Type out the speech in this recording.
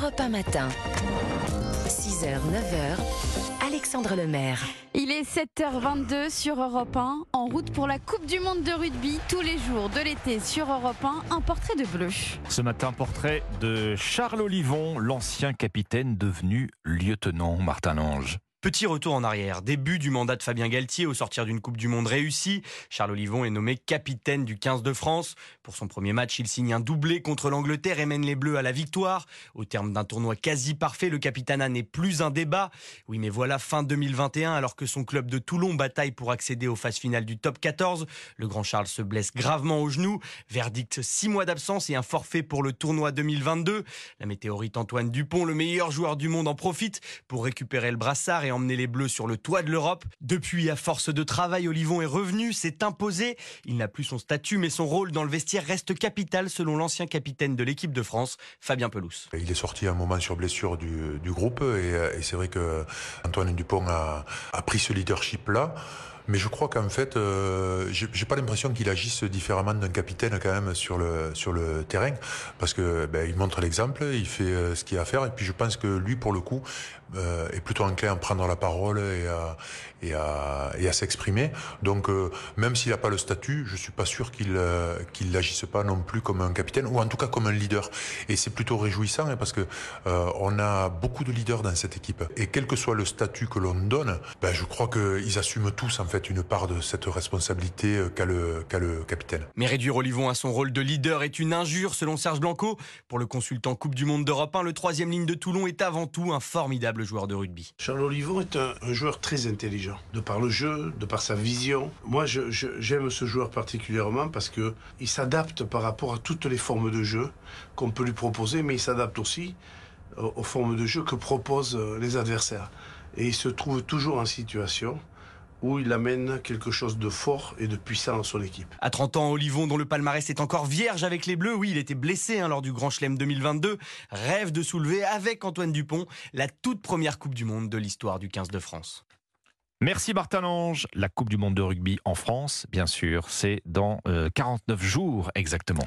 Europe 1 matin. 6h, 9h, Alexandre Lemaire. Il est 7h22 sur Europe 1, en route pour la Coupe du Monde de rugby, tous les jours de l'été sur Europe 1, un portrait de bleu. Ce matin, portrait de Charles Olivon, l'ancien capitaine devenu lieutenant Martin Lange. Petit retour en arrière. Début du mandat de Fabien Galtier au sortir d'une Coupe du Monde réussie. Charles Olivon est nommé capitaine du 15 de France. Pour son premier match, il signe un doublé contre l'Angleterre et mène les Bleus à la victoire. Au terme d'un tournoi quasi parfait, le capitana n'est plus un débat. Oui, mais voilà fin 2021 alors que son club de Toulon bataille pour accéder aux phases finales du top 14. Le grand Charles se blesse gravement au genou. Verdict 6 mois d'absence et un forfait pour le tournoi 2022. La météorite Antoine Dupont, le meilleur joueur du monde, en profite pour récupérer le brassard et emmener les Bleus sur le toit de l'Europe. Depuis, à force de travail, Olivon est revenu, s'est imposé. Il n'a plus son statut, mais son rôle dans le vestiaire reste capital, selon l'ancien capitaine de l'équipe de France, Fabien Pelous. Il est sorti un moment sur blessure du, groupe, et, c'est vrai que Antoine Dupont a, a pris ce leadership-là. Mais je crois qu'en fait, euh, j'ai pas l'impression qu'il agisse différemment d'un capitaine quand même sur le sur le terrain, parce que ben, il montre l'exemple, il fait euh, ce qu'il a à faire, et puis je pense que lui, pour le coup, euh, est plutôt enclin à prendre la parole et à et à, et à s'exprimer. Donc, euh, même s'il n'a pas le statut, je suis pas sûr qu'il euh, qu'il n'agisse pas non plus comme un capitaine, ou en tout cas comme un leader. Et c'est plutôt réjouissant hein, parce que on a beaucoup de leaders dans cette équipe, et quel que soit le statut que l'on donne, ben, je crois qu'ils assument tous en fait une part de cette responsabilité euh, qu'a le, le capitaine. Mais réduire Olivon à son rôle de leader est une injure, selon Serge Blanco. Pour le consultant Coupe du Monde d'Europe 1, le troisième ligne de Toulon est avant tout un formidable joueur de rugby. Charles Olivon est un, joueur très intelligent, de par le jeu, de par sa vision. Moi, j'aime ce joueur particulièrement parce que il s'adapte par rapport à toutes les formes de jeu qu'on peut lui proposer, mais il s'adapte aussi euh, aux formes de jeu que proposent euh, les adversaires. Et il se trouve toujours en situation où il amène quelque chose de fort et de puissant dans son équipe. À 30 ans, Olivon, dont le palmarès est encore vierge avec les Bleus, oui, il était blessé hein, lors du Grand Chelem 2022, rêve de soulever avec Antoine Dupont la toute première Coupe du Monde de l'histoire du 15 de France. Merci Martin Lange. La Coupe du Monde de rugby en France, bien sûr, c'est dans 49 euh, jours exactement.